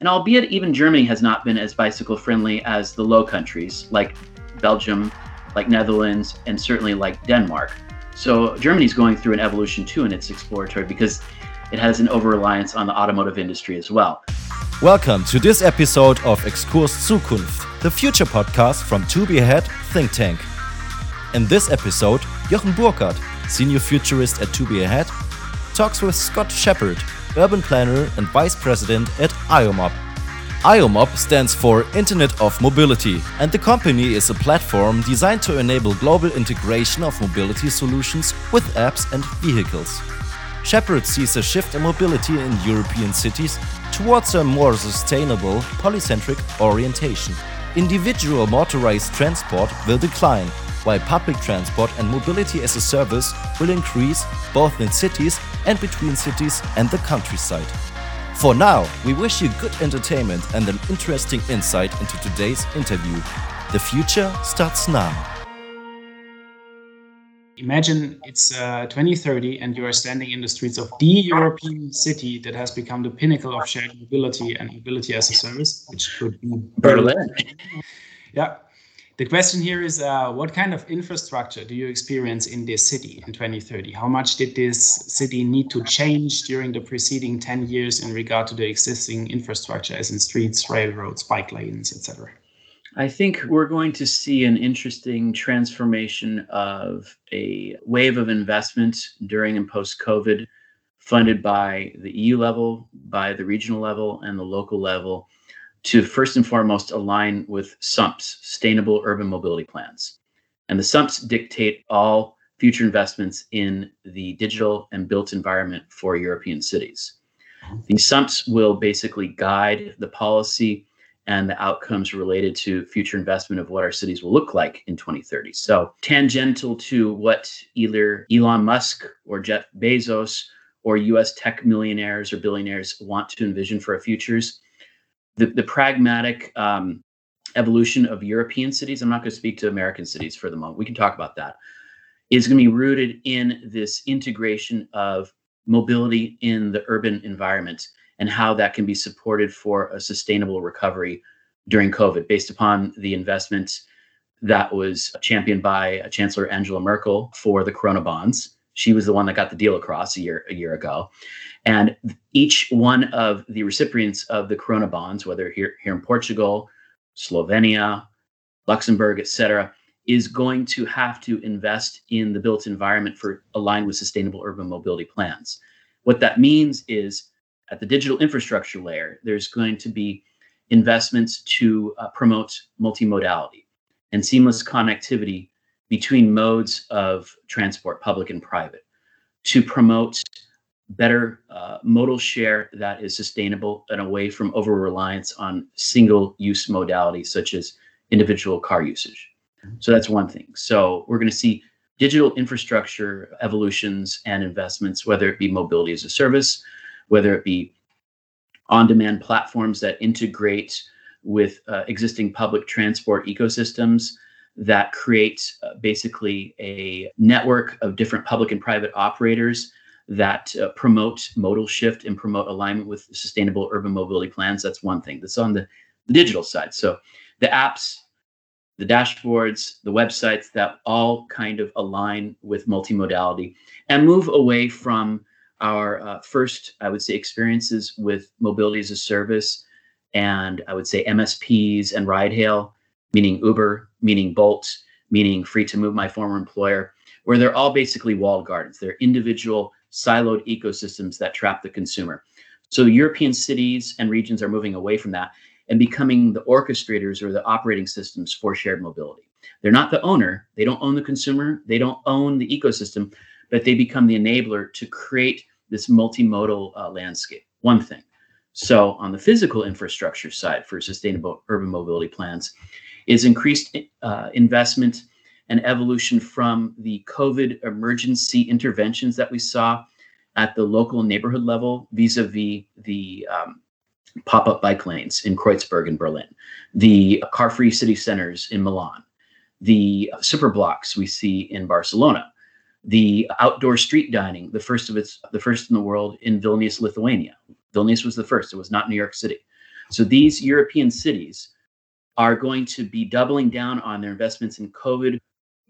And albeit even Germany has not been as bicycle friendly as the low countries like Belgium, like Netherlands, and certainly like Denmark. So Germany's going through an evolution too in its exploratory because it has an over reliance on the automotive industry as well. Welcome to this episode of Exkurs Zukunft, the future podcast from To Be Ahead Think Tank. In this episode, Jochen Burkhardt, senior futurist at To Be Ahead, talks with Scott Shepard, urban planner and vice president at IOMOB. IOMOB stands for Internet of Mobility, and the company is a platform designed to enable global integration of mobility solutions with apps and vehicles. Shepard sees a shift in mobility in European cities towards a more sustainable, polycentric orientation. Individual motorized transport will decline, while public transport and mobility as a service will increase both in cities and between cities and the countryside. For now, we wish you good entertainment and an interesting insight into today's interview. The future starts now. Imagine it's uh, 2030 and you are standing in the streets of the European city that has become the pinnacle of shared mobility and mobility as a service, which could be Berlin. yeah. The question here is uh, what kind of infrastructure do you experience in this city in 2030? How much did this city need to change during the preceding 10 years in regard to the existing infrastructure, as in streets, railroads, bike lanes, etc.? I think we're going to see an interesting transformation of a wave of investment during and post COVID, funded by the EU level, by the regional level, and the local level to first and foremost align with SUMPs, Sustainable Urban Mobility Plans. And the SUMPs dictate all future investments in the digital and built environment for European cities. These SUMPs will basically guide the policy and the outcomes related to future investment of what our cities will look like in 2030. So, tangential to what either Elon Musk or Jeff Bezos or US tech millionaires or billionaires want to envision for our futures, the, the pragmatic um, evolution of European cities, I'm not going to speak to American cities for the moment, we can talk about that, is going to be rooted in this integration of mobility in the urban environment and how that can be supported for a sustainable recovery during COVID based upon the investment that was championed by Chancellor Angela Merkel for the Corona bonds. She was the one that got the deal across a year a year ago. And each one of the recipients of the Corona bonds, whether here, here in Portugal, Slovenia, Luxembourg, et cetera, is going to have to invest in the built environment for aligned with sustainable urban mobility plans. What that means is at the digital infrastructure layer, there's going to be investments to uh, promote multimodality and seamless connectivity between modes of transport, public and private, to promote better uh, modal share that is sustainable and away from over reliance on single use modalities such as individual car usage. So that's one thing. So we're going to see digital infrastructure evolutions and investments, whether it be mobility as a service, whether it be on demand platforms that integrate with uh, existing public transport ecosystems that create uh, basically a network of different public and private operators that uh, promote modal shift and promote alignment with sustainable urban mobility plans. That's one thing. That's on the, the digital side. So the apps, the dashboards, the websites that all kind of align with multimodality and move away from our uh, first, I would say, experiences with mobility as a service and I would say MSPs and ride hail, meaning Uber, meaning Bolt, meaning Free2Move my former employer, where they're all basically walled gardens. They're individual siloed ecosystems that trap the consumer. So European cities and regions are moving away from that and becoming the orchestrators or the operating systems for shared mobility. They're not the owner, they don't own the consumer, they don't own the ecosystem, but they become the enabler to create this multimodal uh, landscape. One thing. So, on the physical infrastructure side for sustainable urban mobility plans, is increased uh, investment and evolution from the COVID emergency interventions that we saw at the local neighborhood level vis-a-vis the um, pop-up bike lanes in Kreuzberg in Berlin, the car-free city centers in Milan, the super blocks we see in Barcelona, the outdoor street dining, the first of its, the first in the world in Vilnius, Lithuania. Vilnius was the first; it was not New York City. So these European cities are going to be doubling down on their investments in COVID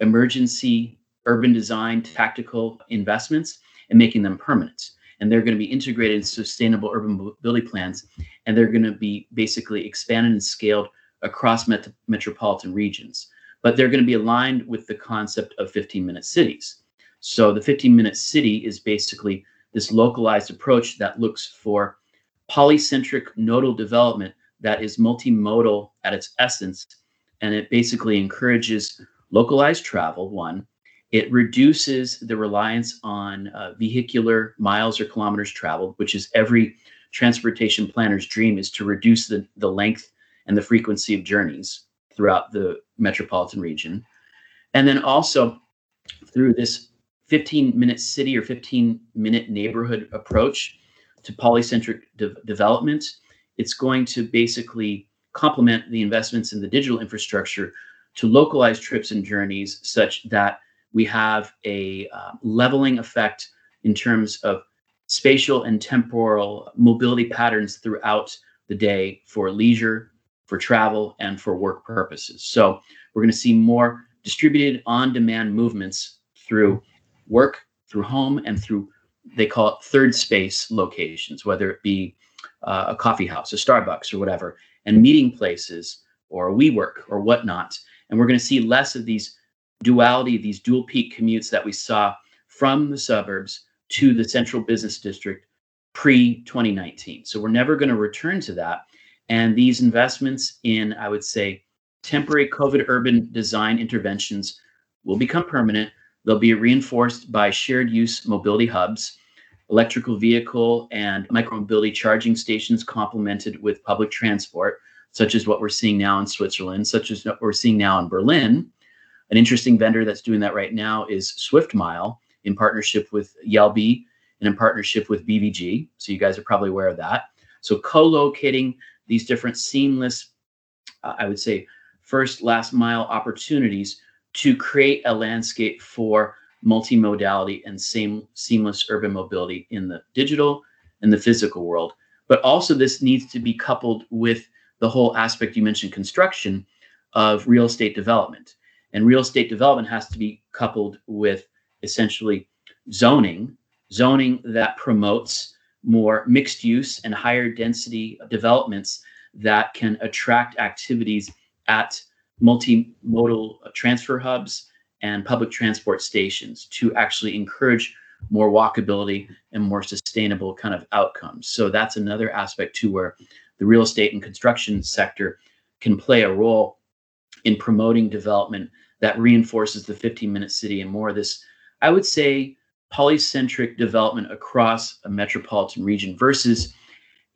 emergency urban design tactical investments and making them permanent. And they're going to be integrated in sustainable urban mobility plans. And they're going to be basically expanded and scaled across met- metropolitan regions. But they're going to be aligned with the concept of 15 minute cities. So the 15 minute city is basically this localized approach that looks for polycentric nodal development that is multimodal at its essence. And it basically encourages localized travel, one. It reduces the reliance on uh, vehicular miles or kilometers traveled, which is every transportation planner's dream is to reduce the, the length and the frequency of journeys throughout the metropolitan region. And then also through this 15 minute city or 15 minute neighborhood approach to polycentric de- development, it's going to basically complement the investments in the digital infrastructure to localize trips and journeys such that we have a uh, leveling effect in terms of spatial and temporal mobility patterns throughout the day for leisure, for travel, and for work purposes. So we're going to see more distributed on demand movements through work, through home, and through they call it third space locations, whether it be uh, a coffee house, a Starbucks, or whatever, and meeting places or WeWork or whatnot. And we're going to see less of these duality, these dual peak commutes that we saw from the suburbs to the central business district pre 2019. So we're never going to return to that. And these investments in, I would say, temporary COVID urban design interventions will become permanent. They'll be reinforced by shared use mobility hubs electrical vehicle and micromobility charging stations complemented with public transport, such as what we're seeing now in Switzerland, such as what we're seeing now in Berlin. An interesting vendor that's doing that right now is SwiftMile in partnership with Jelbi and in partnership with BVG. So you guys are probably aware of that. So co-locating these different seamless, uh, I would say, first last mile opportunities to create a landscape for multimodality and same seamless urban mobility in the digital and the physical world. But also, this needs to be coupled with the whole aspect you mentioned construction of real estate development. And real estate development has to be coupled with essentially zoning, zoning that promotes more mixed use and higher density developments that can attract activities at multimodal transfer hubs and public transport stations to actually encourage more walkability and more sustainable kind of outcomes. So that's another aspect too where the real estate and construction sector can play a role in promoting development that reinforces the 15 minute city and more of this, I would say, polycentric development across a metropolitan region versus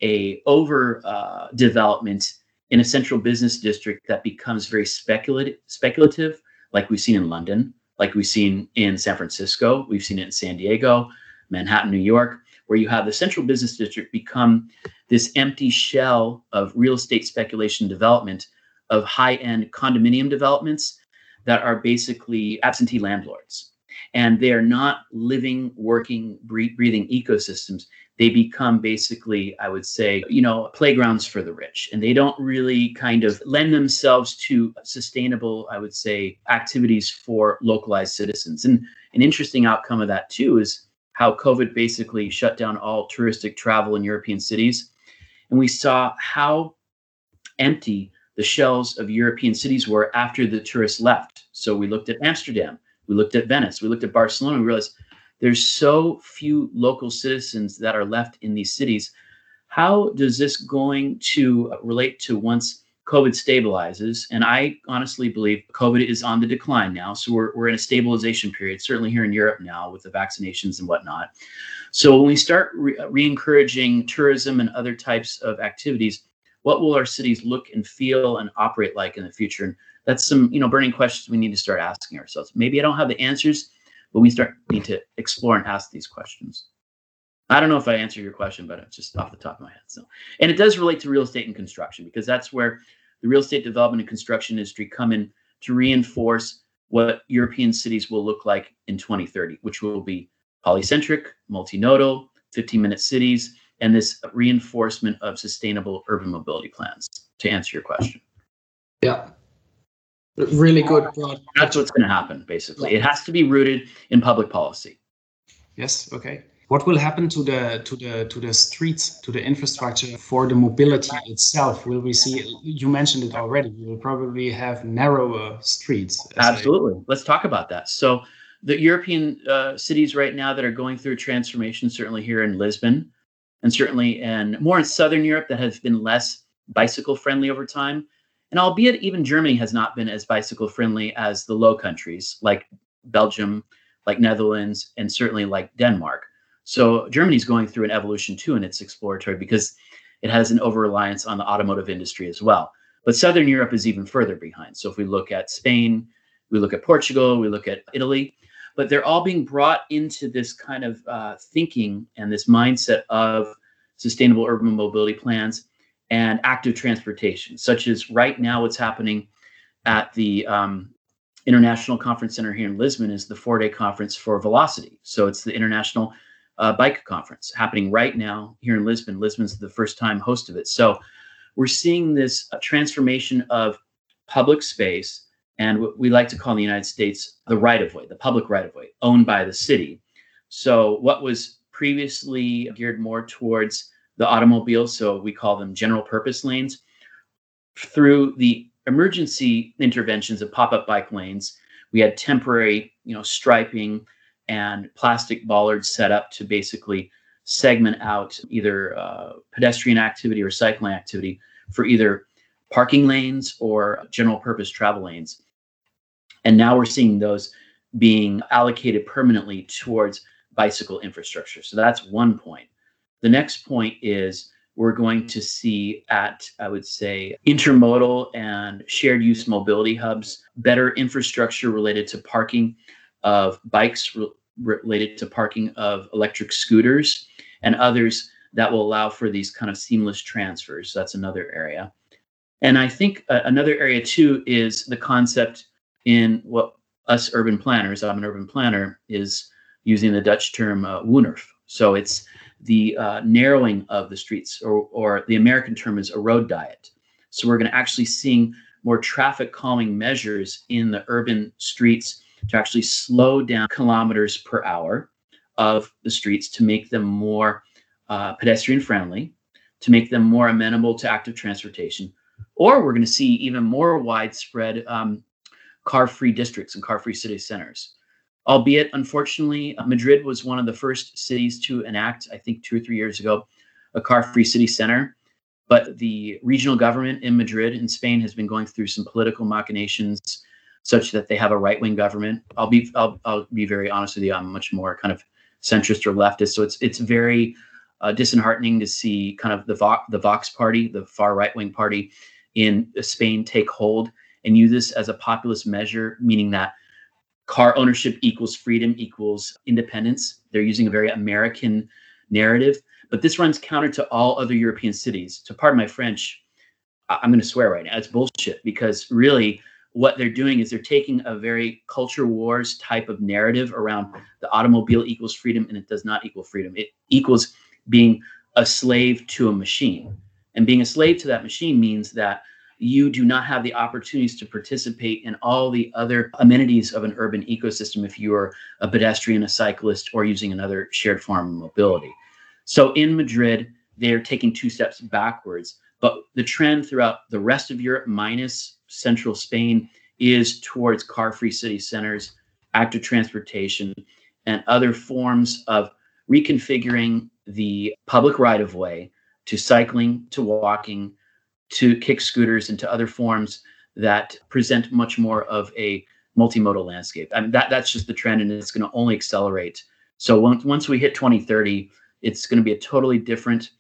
a over uh, development in a central business district that becomes very speculative speculative like we've seen in London, like we've seen in San Francisco, we've seen it in San Diego, Manhattan, New York, where you have the central business district become this empty shell of real estate speculation development of high end condominium developments that are basically absentee landlords. And they are not living, working, breathing ecosystems they become basically, I would say, you know, playgrounds for the rich. And they don't really kind of lend themselves to sustainable, I would say, activities for localized citizens. And an interesting outcome of that, too, is how COVID basically shut down all touristic travel in European cities. And we saw how empty the shells of European cities were after the tourists left. So we looked at Amsterdam, we looked at Venice, we looked at Barcelona, we realized there's so few local citizens that are left in these cities. How does this going to relate to once COVID stabilizes? And I honestly believe COVID is on the decline now. So we're, we're in a stabilization period, certainly here in Europe now with the vaccinations and whatnot. So when we start re encouraging tourism and other types of activities, what will our cities look and feel and operate like in the future? And that's some, you know, burning questions we need to start asking ourselves. Maybe I don't have the answers, but we start need to explore and ask these questions. I don't know if I answer your question, but it's just off the top of my head. So, and it does relate to real estate and construction because that's where the real estate development and construction industry come in to reinforce what European cities will look like in 2030, which will be polycentric, multinodal, 15 minute cities, and this reinforcement of sustainable urban mobility plans to answer your question. Yeah. Really good. That's what's going to happen, basically. It has to be rooted in public policy. Yes. Okay. What will happen to the to the to the streets, to the infrastructure for the mobility itself? Will we see? You mentioned it already. We will probably have narrower streets. Absolutely. I, Let's talk about that. So, the European uh, cities right now that are going through transformation, certainly here in Lisbon, and certainly in more in Southern Europe that has been less bicycle friendly over time. And albeit even Germany has not been as bicycle friendly as the Low Countries, like Belgium, like Netherlands, and certainly like Denmark. So Germany's going through an evolution too in its exploratory because it has an over reliance on the automotive industry as well. But Southern Europe is even further behind. So if we look at Spain, we look at Portugal, we look at Italy, but they're all being brought into this kind of uh, thinking and this mindset of sustainable urban mobility plans and active transportation, such as right now what's happening at the um, International Conference Center here in Lisbon is the four day conference for Velo-city. So it's the International uh, Bike Conference happening right now here in Lisbon. Lisbon's the first time host of it. So we're seeing this uh, transformation of public space and what we like to call in the United States the right of way, the public right of way owned by the city. So what was previously geared more towards the automobile, so we call them general purpose lanes, through the emergency interventions of pop-up bike lanes, we had temporary, you know, striping and plastic bollards set up to basically segment out either uh, pedestrian activity or cycling activity for either parking lanes or general purpose travel lanes. And now we're seeing those being allocated permanently towards bicycle infrastructure. So that's one point. The next point is we're going to see at, I would say, intermodal and shared use mobility hubs, better infrastructure related to parking of bikes related to parking of electric scooters and others that will allow for these kind of seamless transfers. So that's another area. And I think uh, another area too is the concept in what us urban planners, I'm an urban planner, is using the Dutch term uh, Woonerf. So it's the uh, narrowing of the streets, or, or the American term is a road diet. So we're going to actually seeing more traffic calming measures in the urban streets to actually slow down kilometers per hour of the streets to make them more uh, pedestrian friendly, to make them more amenable to active transportation. Or we're going to see even more widespread um, car free districts and car free city centers. Albeit, unfortunately, Madrid was one of the first cities to enact, I think two or three years ago, a car free city center. But the regional government in Madrid in Spain has been going through some political machinations such that they have a right wing government. I'll be I'll, I'll be very honest with you. I'm much more kind of centrist or leftist, so it's it's very uh, disheartening to see kind of the Vox, the Vox party, the far right wing party in Spain take hold and use this as a populist measure, meaning that car ownership equals freedom equals independence. They're using a very American narrative, but this runs counter to all other European cities. To pardon my French, I'm going to swear right now, it's bullshit because really what they're doing is they're taking a very culture wars type of narrative around the automobile equals freedom and it does not equal freedom it equals being a slave to a machine and being a slave to that machine means that you do not have the opportunities to participate in all the other amenities of an urban ecosystem if you are a pedestrian a cyclist or using another shared form of mobility. So in madrid they're taking two steps backwards but the trend throughout the rest of europe minus central Spain is towards car free city centers, active transportation, and other forms of reconfiguring the public right of way to cycling, to walking, to kick scooters, and to other forms that present much more of a multimodal landscape. I mean, that, that's just the trend, and it's going to only accelerate. So once, once we hit 2030, it's going to be a totally different,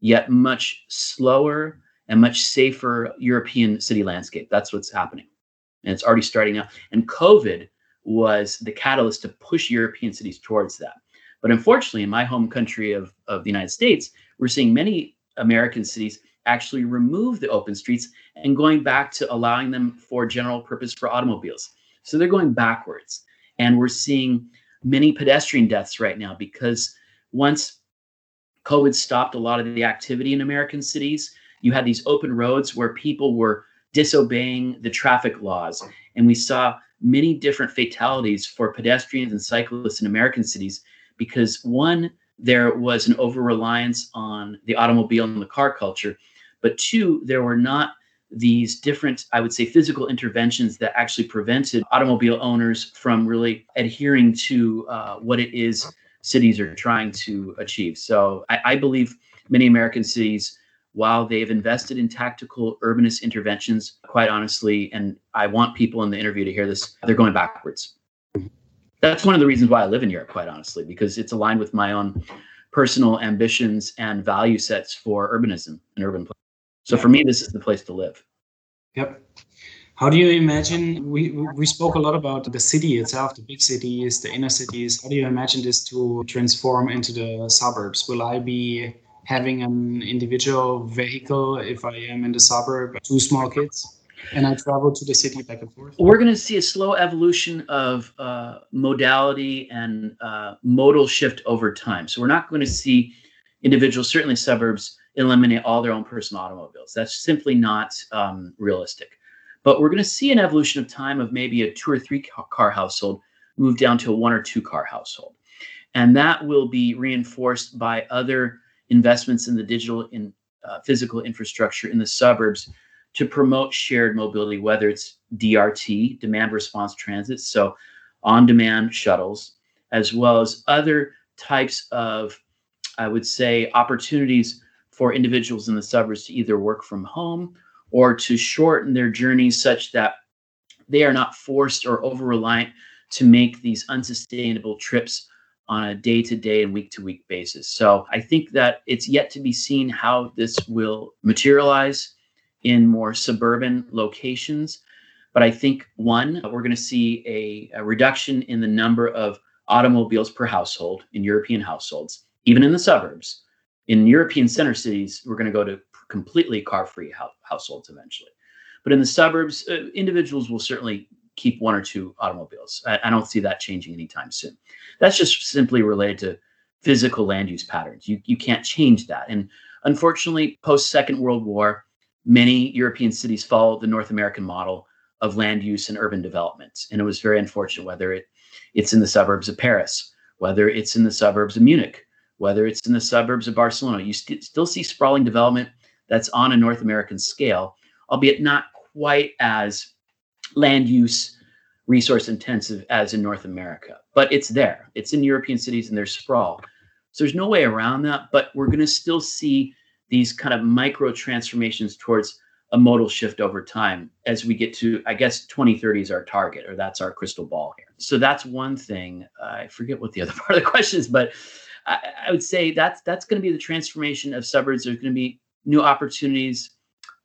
yet much slower and much safer European city landscape. That's what's happening. And it's already starting now. And COVID was the catalyst to push European cities towards that. But unfortunately, in my home country of, of the United States, we're seeing many American cities actually remove the open streets and going back to allowing them for general purpose for automobiles. So they're going backwards. And we're seeing many pedestrian deaths right now because once COVID stopped a lot of the activity in American cities. You had these open roads where people were disobeying the traffic laws. And we saw many different fatalities for pedestrians and cyclists in American cities because one, there was an over reliance on the automobile and the car culture. But two, there were not these different, I would say, physical interventions that actually prevented automobile owners from really adhering to uh, what it is cities are trying to achieve. So I, I believe many American cities, while they've invested in tactical urbanist interventions, quite honestly, and I want people in the interview to hear this, they're going backwards. That's one of the reasons why I live in Europe, quite honestly, because it's aligned with my own personal ambitions and value sets for urbanism and urban planning. So for me, this is the place to live. Yep. How do you imagine? We we spoke a lot about the city itself, the big cities, the inner cities. How do you imagine this to transform into the suburbs? Will I be having an individual vehicle if I am in the suburb, two small kids, and I travel to the city back and forth? We're going to see a slow evolution of uh, modality and uh, modal shift over time. So we're not going to see individuals, certainly suburbs, eliminate all their own personal automobiles. That's simply not um, realistic. But we're going to see an evolution of time of maybe a two or three car household move down to a one or two car household. And that will be reinforced by other investments in the digital and uh, physical infrastructure in the suburbs to promote shared mobility, whether it's DRT, demand response transit, so on demand shuttles, as well as other types of, I would say, opportunities for individuals in the suburbs to either work from home or to shorten their journeys such that they are not forced or over reliant to make these unsustainable trips on a day to day and week to week basis. So I think that it's yet to be seen how this will materialize in more suburban locations. But I think one, we're going to see a, a, reduction in the number of automobiles per household in European households, even in the suburbs. In European center cities, we're going to go to completely car free households eventually. But in the suburbs, uh, individuals will certainly keep one or two automobiles. I, I, don't see that changing anytime soon. That's just simply related to physical land use patterns. You, you can't change that. And unfortunately, post Second World War, many European cities follow the North American model of land use and urban development. And it was very unfortunate, whether it, it's in the suburbs of Paris, whether it's in the suburbs of Munich, whether it's in the suburbs of Barcelona. You st- still see sprawling development that's on a North American scale, albeit not quite as land use resource intensive as in North America. But it's there. It's in European cities and there's sprawl. So there's no way around that, but we're going to still see these kind of micro transformations towards a modal shift over time as we get to, I guess, 2030 is our target, or that's our crystal ball here. So that's one thing. I forget what the other part of the question is, but I, I would say that's that's going to be the transformation of suburbs. There's going to be new opportunities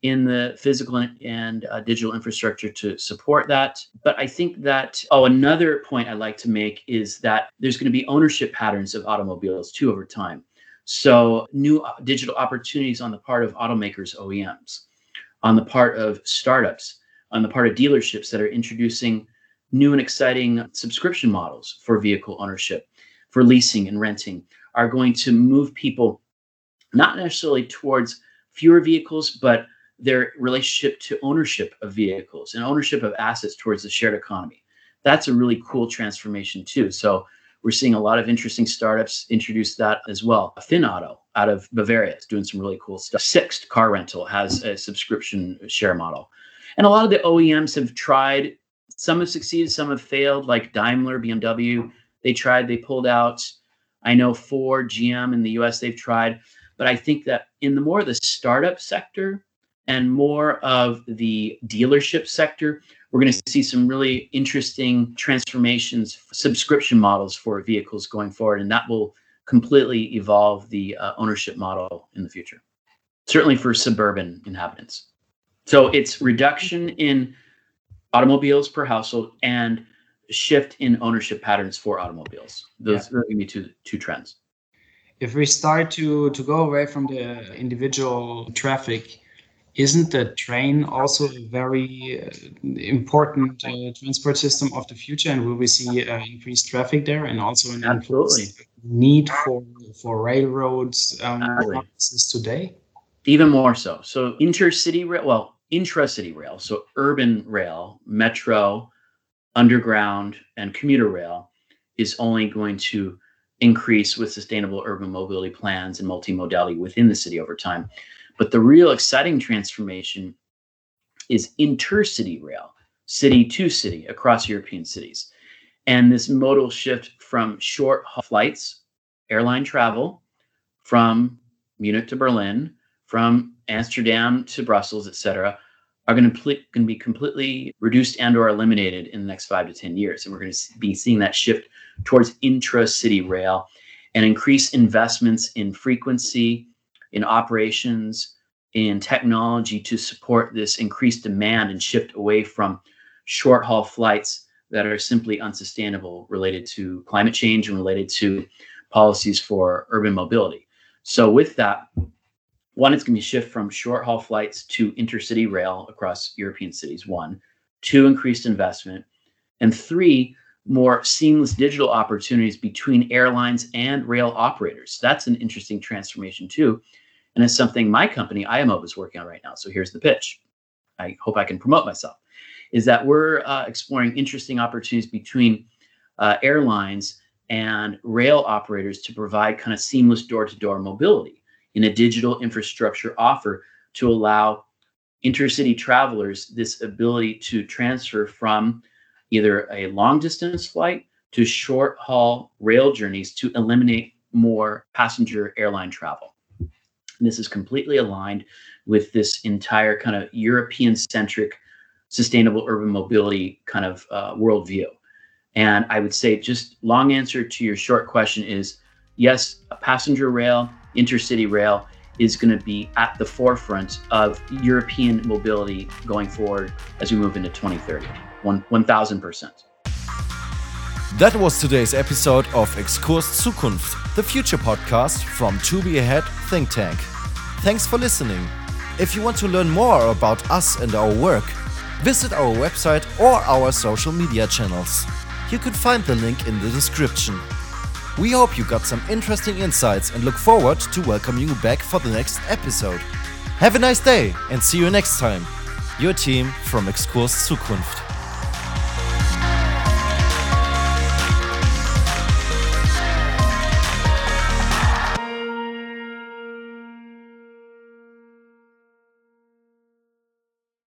in the physical and, and uh, digital infrastructure to support that. But I think that, oh, another point I'd like to make is that there's going to be ownership patterns of automobiles too over time. So, new uh, digital opportunities on the part of automakers, OEMs, on the part of startups, on the part of dealerships that are introducing new and exciting subscription models for vehicle ownership, for leasing and renting, are going to move people not necessarily towards fewer vehicles, but their relationship to ownership of vehicles and ownership of assets towards the shared economy. That's a really cool transformation too. So we're seeing a lot of interesting startups introduce that as well. FinAuto out of Bavaria is doing some really cool stuff. Sixt Car Rental has a subscription share model. And a lot of the OEMs have tried, some have succeeded, some have failed, like Daimler, BMW. They tried, they pulled out. I know Ford, GM in the US, they've tried. But I think that in the more of the startup sector and more of the dealership sector, we're going to see some really interesting transformations, subscription models for vehicles going forward, and that will completely evolve the uh, ownership model in the future, certainly for suburban inhabitants. So it's reduction in automobiles per household and shift in ownership patterns for automobiles. Those yeah. are going to be two, two trends if we start to to go away from the individual traffic isn't the train also a very uh, important uh, transport system of the future and will we see uh, increased traffic there and also an absolutely need for for railroads um, today? Even more so. So intercity rail, well, intracity rail, so urban rail, metro, underground, and commuter rail is only going to increase with sustainable urban mobility plans and multimodality within the city over time. But the real exciting transformation is intercity rail, city to city across European cities. And this modal shift from short flights, airline travel from Munich to Berlin, from Amsterdam to Brussels, et cetera, are going to, going to be completely reduced and or eliminated in the next five to 10 years. And we're going to be seeing that shift towards intra-city rail and increase investments in frequency, in operations, in technology to support this increased demand and shift away from short haul flights that are simply unsustainable related to climate change and related to policies for urban mobility. So, with that, one, it's going to be shift from short haul flights to intercity rail across European cities. One, two, increased investment, and three, more seamless digital opportunities between airlines and rail operators. That's an interesting transformation too, and it's something my company IMO is working on right now. So here's the pitch. I hope I can promote myself. Is that we're uh, exploring interesting opportunities between uh, airlines and rail operators to provide kind of seamless door-to-door mobility in a digital infrastructure offer to allow intercity travelers this ability to transfer from either a long distance flight to short haul rail journeys to eliminate more passenger airline travel. And this is completely aligned with this entire kind of European centric sustainable urban mobility kind of uh, worldview. And I would say, just long answer to your short question is yes, a passenger rail, intercity rail is going to be at the forefront of European mobility going forward as we move into 2030. One, 1000%. That was today's episode of Exkurs Zukunft, the future podcast from To Be Ahead Think Tank. Thanks for listening. If you want to learn more about us and our work, visit our website or our social media channels. You can find the link in the description. We hope you got some interesting insights and look forward to welcoming you back for the next episode. Have a nice day and see you next time. Your team from Exkurs Zukunft.